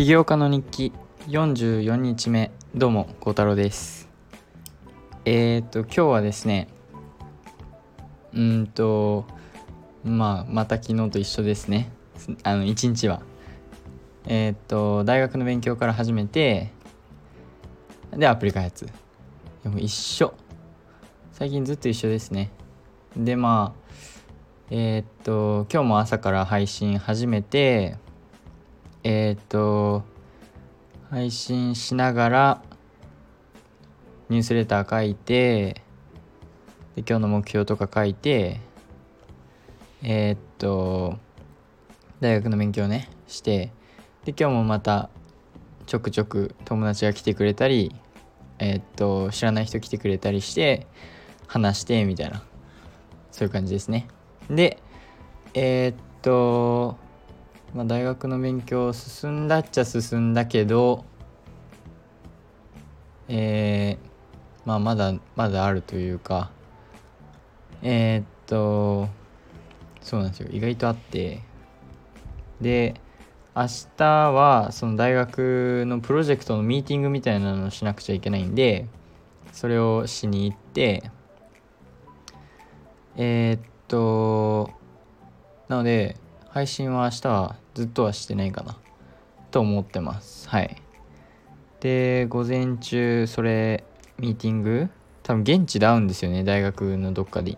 起業家の日記44日目どうも孝太郎です。えー、っと今日はですねうんとまあまた昨日と一緒ですね。あの一日は。えー、っと大学の勉強から始めてでアプリ開発。でも一緒。最近ずっと一緒ですね。でまあえー、っと今日も朝から配信始めてえっ、と配信しながらニュースレター書いてで今日の目標とか書いてえっと大学の勉強ねしてで今日もまたちょくちょく友達が来てくれたりえっと知らない人来てくれたりして話してみたいなそういう感じですね。でえ、っとまあ、大学の勉強進んだっちゃ進んだけどえー、まあまだまだあるというかえー、っとそうなんですよ。意外とあってで明日はその大学のプロジェクトのミーティングみたいなのをしなくちゃいけないんでそれをしに行ってえー、っとなので配信は明日はずっとはしてないかな。と思ってます。はい。で午前中それミーティング？多分現地で会うんですよね大学のどっかで。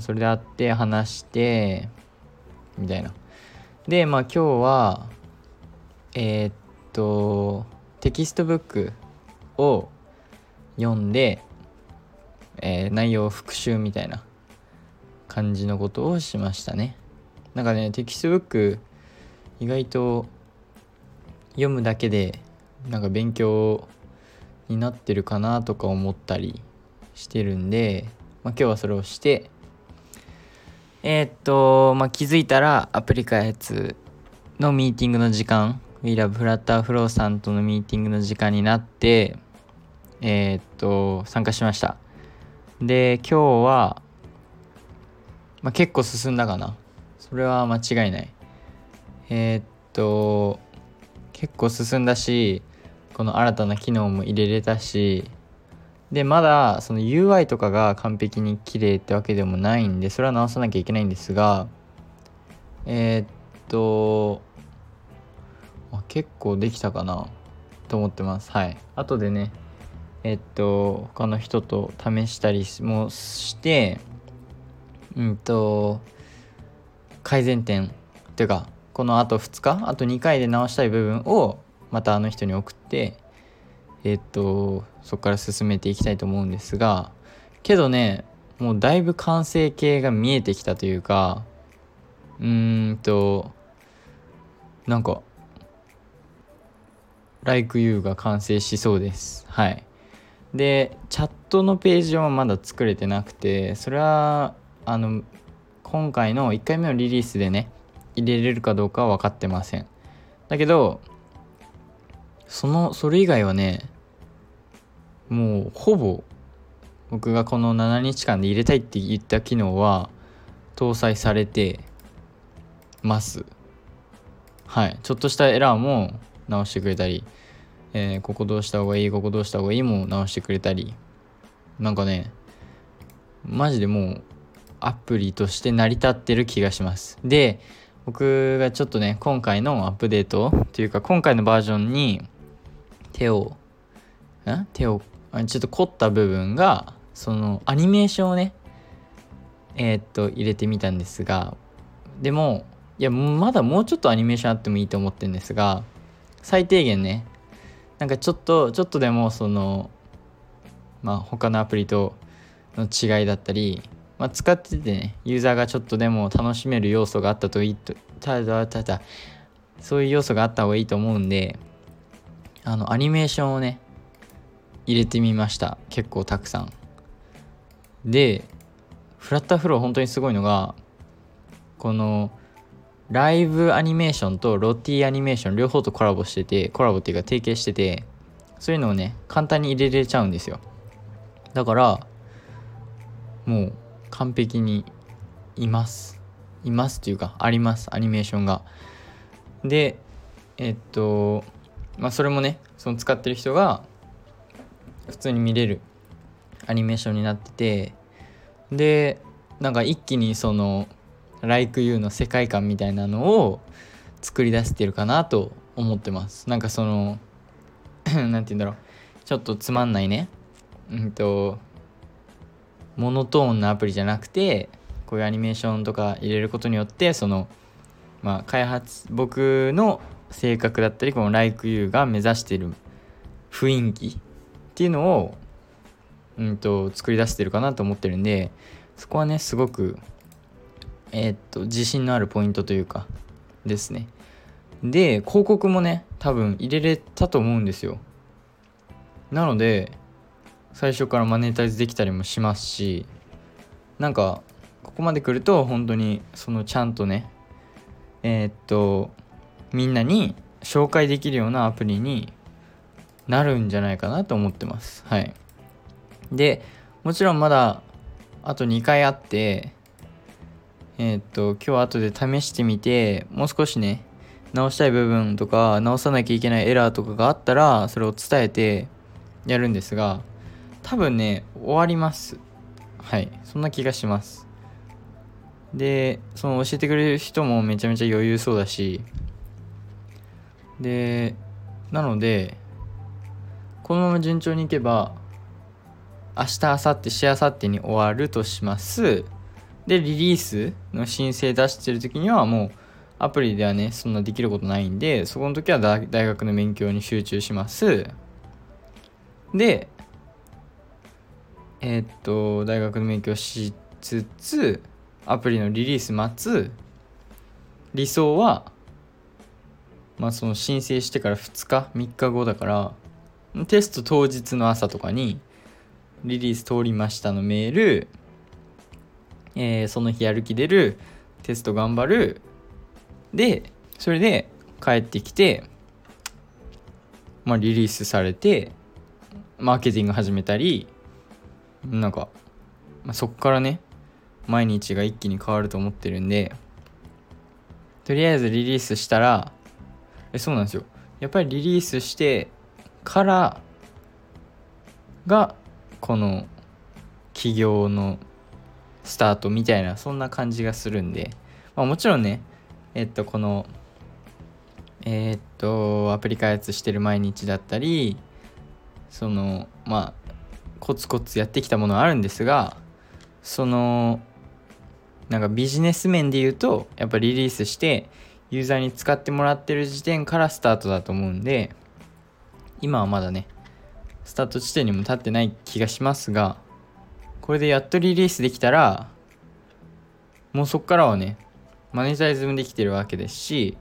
それで会って話してみたいな。でまあ今日はえー、っとテキストブックを読んで、えー、内容復習みたいな感じのことをしましたね。なんかねテキストブック意外と読むだけでなんか勉強になってるかなとか思ったりしてるんで、まあ、今日はそれをしてえー、っと、まあ、気づいたらアプリ開発のミーティングの時間 WeLoveFlutterFlow さんとのミーティングの時間になってえー、っと参加しました。で今日は、まあ、結構進んだかな。それは間違いない。えー、っと結構進んだしこの新たな機能も入れれたしでまだその UI とかが完璧に綺麗ってわけでもないんでそれは直さなきゃいけないんですがえー、っと結構できたかなと思ってます。はい。後でねえっと他の人と試したりもしてうんと改善点というかこのあと2日あと2回で直したい部分をまたあの人に送ってえっとそこから進めていきたいと思うんですがけどねもうだいぶ完成形が見えてきたというかうーんとなんか「Like You」が完成しそうです。はい。でチャットのページはまだ作れてなくてそれはあの今回の1回目のリリースでね入れれるかどうかは分かってません。だけどそのそれ以外はねもうほぼ僕がこの7日間で入れたいって言った機能は搭載されてます。はい。ちょっとしたエラーも直してくれたり、えー、ここどうした方がいいここどうした方がいいも直してくれたり。なんかねマジでもうアプリとして成り立ってる気がします。で、僕がちょっとね、今回のアップデートというか、今回のバージョンに手を、ん手を、ちょっと凝った部分が、そのアニメーションをね、えー、っと、入れてみたんですが、でも、いや、まだもうちょっとアニメーションあってもいいと思ってるんですが、最低限ね、なんかちょっと、ちょっとでもその、まあ他のアプリとの違いだったり、まあ、使っててねユーザーがちょっとでも楽しめる要素があったといいとただただそういう要素があった方がいいと思うんであのアニメーションをね入れてみました。結構たくさん。でフラッターフロー本当にすごいのがこのライブアニメーションとロティアニメーション両方とコラボしててコラボっていうか提携しててそういうのをね簡単に入れれちゃうんですよ。だからもう完璧にいます。いますというかあります。アニメーションが。でえっとまあそれもねその使ってる人が普通に見れるアニメーションになっててでなんか一気にその「Like You」の世界観みたいなのを作り出してるかなと思ってます。なんかその 何て言うんだろう。ちょっとつまんないね。うんとモノトーンなアプリじゃなくてこういうアニメーションとか入れることによってそのまあ開発僕の性格だったりこの「Like You」が目指している雰囲気っていうのをうんと作り出してるかなと思ってるんでそこはねすごくえ、っと自信のあるポイントというかですね。で広告もね多分入れれたと思うんですよ。なので最初からマネタイズできたりもしますしなんかここまで来ると本当にそのちゃんとねえー、っとみんなに紹介できるようなアプリになるんじゃないかなと思ってます。はい。でもちろんまだあと2回あってえー、っと今日後で試してみてもう少しね直したい部分とか直さなきゃいけないエラーとかがあったらそれを伝えてやるんですが多分ね終わります。はい。そんな気がします。でその教えてくれる人もめちゃめちゃ余裕そうだし。でなのでこのまま順調にいけば明日明後日しあさってに終わるとします。でリリースの申請出してる時にはもうアプリではねそんなできることないんでそこの時は大学の勉強に集中します。でえー、っと大学の勉強しつつアプリのリリース待つ。理想はまあその申請してから2日3日後だからテスト当日の朝とかにリリース通りましたのメール、えー、その日やる気出るテスト頑張る。でそれで帰ってきてまあリリースされてマーケティング始めたりなんか、まあ、そっからね毎日が一気に変わると思ってるんでとりあえずリリースしたらえそうなんですよ。やっぱりリリースしてからがこの起業のスタートみたいなそんな感じがするんで、まあ、もちろんねえっとこのえー、っとアプリ開発してる毎日だったりそのまあコツコツやってきたものはあるんですがそのなんかビジネス面で言うとやっぱリリースしてユーザーに使ってもらってる時点からスタートだと思うんで今はまだねスタート地点にも立ってない気がしますがこれでやっとリリースできたらもうそこからはねマネタイズもできてるわけですし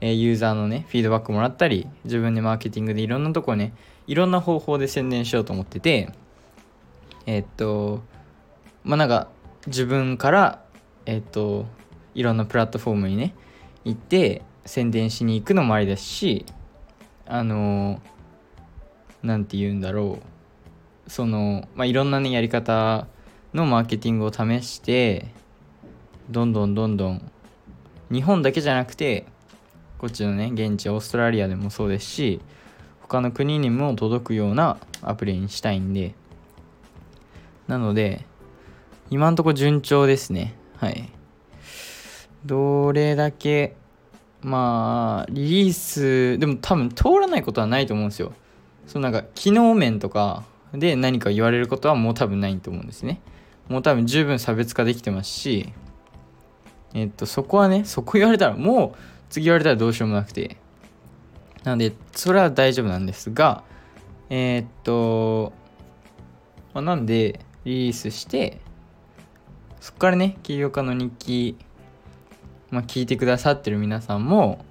ユーザーのねフィードバックもらったり自分でマーケティングでいろんなとこねいろんな方法で宣伝しようと思っててえ、っとまあなんか自分からえ、っといろんなプラットフォームにね行って宣伝しに行くのもありですしあの何て言うんだろう。そのまあいろんなねやり方のマーケティングを試してどんどんどんどん日本だけじゃなくてこっちのね現地オーストラリアでもそうですし他の国にも届くようなアプリにしたいんでなので、今んとこ順調ですね。はい。どれだけ、まあ、リリース、でも多分通らないことはないと思うんですよ。そのなんか、機能面とかで何か言われることはもう多分ないと思うんですね。もう多分十分差別化できてますし、えっと、そこはね、そこ言われたら、もう次言われたらどうしようもなくて。なので、それは大丈夫なんですが、え、っと、まあ、なんで、リリースしてそこからね起業家の日記、まあ、聞いてくださってる皆さんも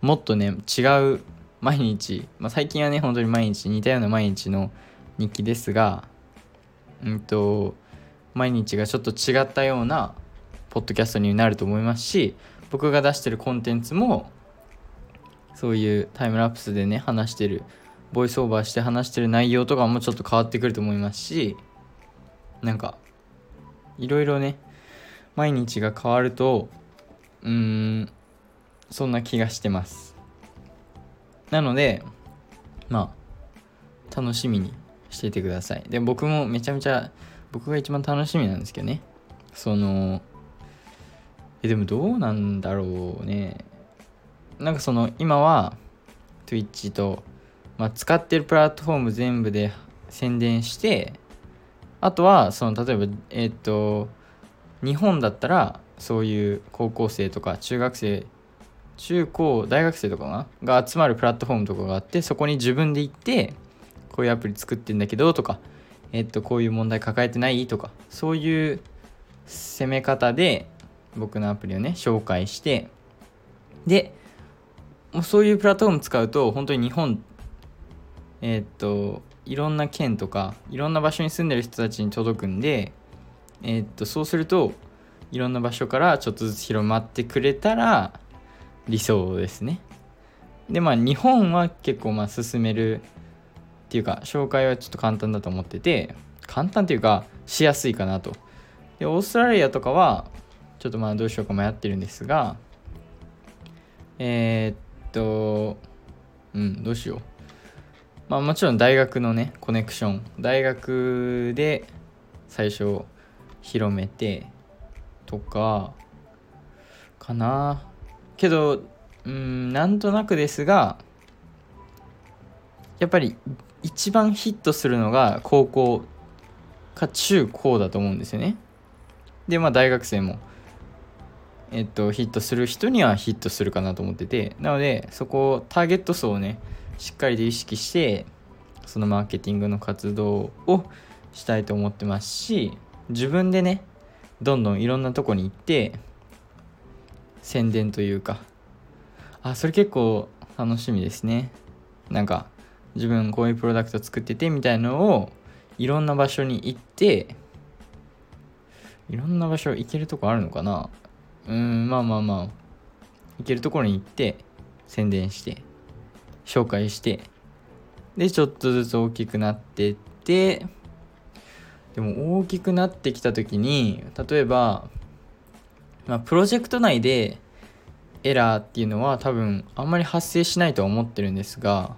もっとね違う毎日、まあ、最近はね本当に毎日似たような毎日の日記ですがうんと毎日がちょっと違ったようなポッドキャストになると思いますし僕が出してるコンテンツもそういうタイムラプスでね話してるボイスオーバーして話してる内容とかもちょっと変わってくると思いますしなんかいろいろね毎日が変わるとうーんそんな気がしてます。なのでまあ楽しみにしていてください。で僕もめちゃめちゃ僕が一番楽しみなんですけどね。そのえでもどうなんだろうね。なんかその今は Twitch と、まあ、使ってるプラットフォーム全部で宣伝してあとはその例えばえっ、と日本だったらそういう高校生とか中学生中高大学生とかが集まるプラットフォームとかがあってそこに自分で行ってこういうアプリ作ってんだけどとかえっとこういう問題抱えてないとかそういう攻め方で僕のアプリをね紹介してでもうそういうプラットフォーム使うと本当に日本えっといろんな県とかいろんな場所に住んでる人たちに届くんでえっとそうするといろんな場所からちょっとずつ広まってくれたら理想ですね。でまあ日本は結構まあ進めるっていうか紹介はちょっと簡単だと思ってて簡単っていうかしやすいかなと。でオーストラリアとかはちょっとまあどうしようか迷ってるんですがえー、っとうんどうしよう。まあもちろん大学のねコネクション。大学で最初広めてとかかな。けどうんなんとなくですがやっぱり一番ヒットするのが高校か中高だと思うんですよね。でまあ大学生もえっとヒットする人にはヒットするかなと思ってて。なのでそこをターゲット層をねしっかりと意識してそのマーケティングの活動をしたいと思ってますし自分でねどんどんいろんなとこに行って宣伝というかあそれ結構楽しみですね。なんか自分こういうプロダクト作っててみたいのをいろんな場所に行っていろんな場所行けるとこあるのかな？うんまあまあまあ。行けるところに行って宣伝して。紹介してでちょっとずつ大きくなってってでも大きくなってきた時に例えば、まあ、プロジェクト内でエラーっていうのは多分あんまり発生しないとは思ってるんですが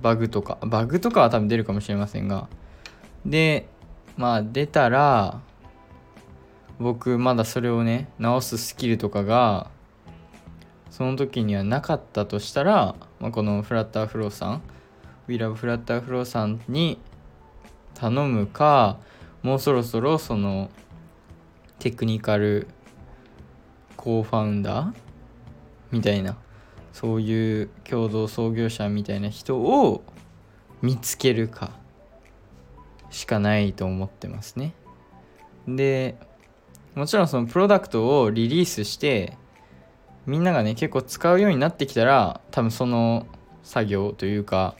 バグとかバグとかは多分出るかもしれませんがでまあ出たら僕まだそれをね直すスキルとかがその時にはなかったとしたら、まあ、このフラッターフローさん WeLoveFlutterFlow さんに頼むかもうそろそろそのテクニカルコーファウンダーみたいなそういう共同創業者みたいな人を見つけるかしかないと思ってますね。でもちろんそのプロダクトをリリースしてみんながね結構使うようになってきたら多分その作業というか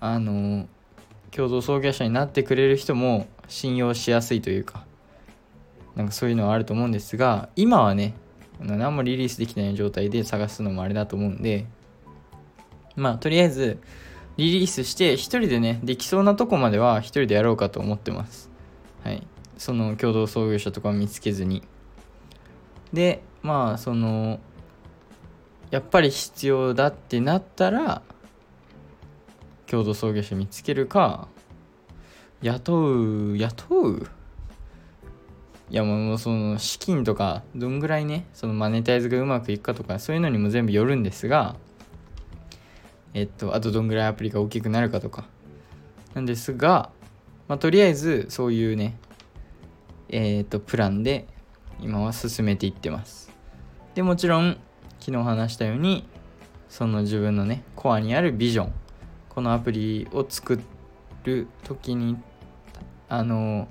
あの共同創業者になってくれる人も信用しやすいというかなんかそういうのはあると思うんですが今はね何もリリースできない状態で探すのもあれだと思うんでまあとりあえずリリースして一人でねできそうなとこまでは一人でやろうかと思ってます。はい。その共同創業者とかを見つけずに。でまあそのやっぱり必要だってなったら共同創業者見つけるか雇う雇う？いやもうその資金とかどんぐらいねそのマネタイズがうまくいくかとかそういうのにも全部よるんですがえっとあとどんぐらいアプリが大きくなるかとか。なんですが、まあ、とりあえずそういうねえっとプランで今は進めていってます。でもちろん昨日話したようにその自分のねコアにあるビジョンこのアプリを作る時にあの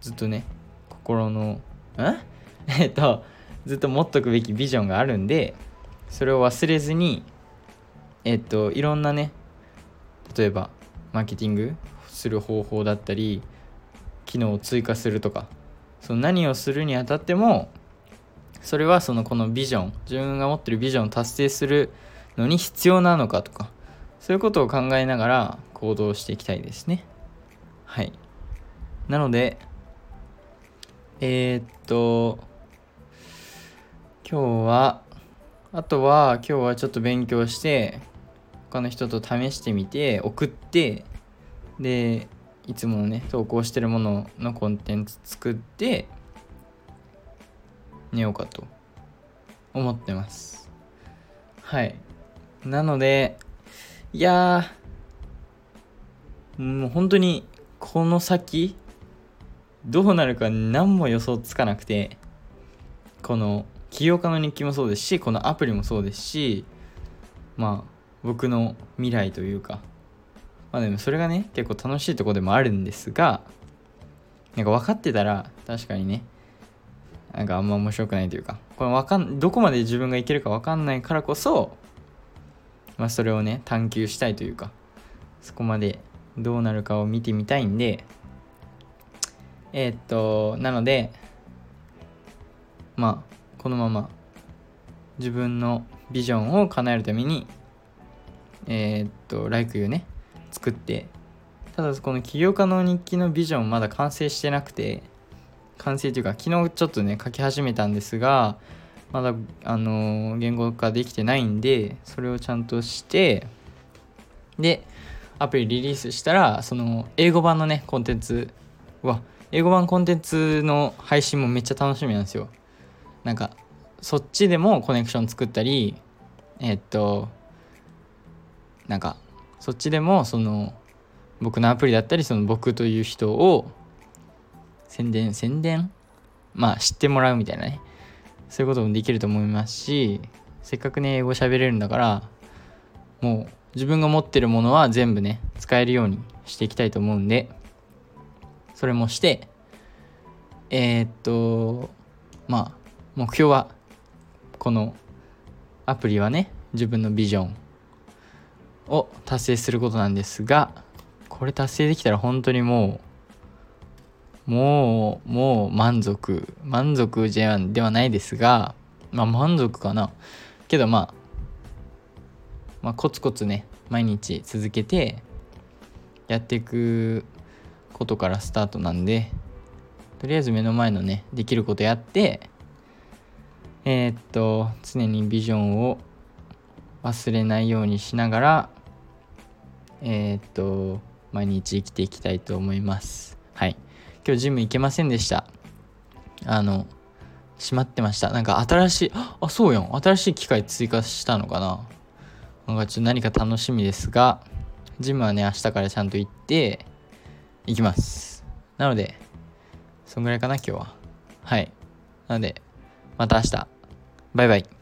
ずっとね心のん えっとずっと持っとくべきビジョンがあるんでそれを忘れずにえっといろんなね例えばマーケティングする方法だったり機能を追加するとかその何をするにあたってもそれはそのこのビジョン自分が持ってるビジョンを達成するのに必要なのかとかそういうことを考えながら行動していきたいですね。はい。なのでえー、っと今日はあとは今日はちょっと勉強して他の人と試してみて送ってでいつものね投稿してるもののコンテンツ作って寝ようかと思ってます。はい。なのでいやもう本当にこの先どうなるか何も予想つかなくてこの起業家の日記もそうですしこのアプリもそうですしまあ僕の未来というかまあでもそれがね結構楽しいとこでもあるんですがなんか分かってたら確かにねなんかあんま面白くないというかこれわかんどこまで自分がいけるか分かんないからこそまあそれをね探求したいというかそこまでどうなるかを見てみたいんでえー、っとなのでまあこのまま自分のビジョンを叶えるためにえー、っと Like You ね作ってただこの起業家の日記のビジョンまだ完成してなくて完成というか昨日ちょっとね書き始めたんですがまだあの、言語化できてないんでそれをちゃんとしてでアプリリリースしたらその英語版のねコンテンツは英語版コンテンツの配信もめっちゃ楽しみなんですよ。なんかそっちでもコネクション作ったりえ、っとなんかそっちでもその僕のアプリだったりその僕という人を宣伝宣伝？まあ知ってもらうみたいなね。そういうこともできると思いますしせっかくね英語喋れるんだからもう自分が持ってるものは全部ね使えるようにしていきたいと思うんでそれもしてえー、っとまあ目標はこのアプリはね自分のビジョンを達成することなんですがこれ達成できたら本当にもうもうもう満足満足じゃではないですがまあ満足かな。けどまあまあコツコツね毎日続けてやっていくことからスタートなんでとりあえず目の前のねできることやってえー、っと常にビジョンを忘れないようにしながらえー、っと毎日生きていきたいと思います。はい。今日ジム行けませんでした。あの閉まってました。なんか新しいあそうやん。新しい機械追加したのかな。なんかちょっと何か楽しみですがジムはね明日からちゃんと行って行きます。なのでそんぐらいかな今日は。はい。なのでまた明日。バイバイ。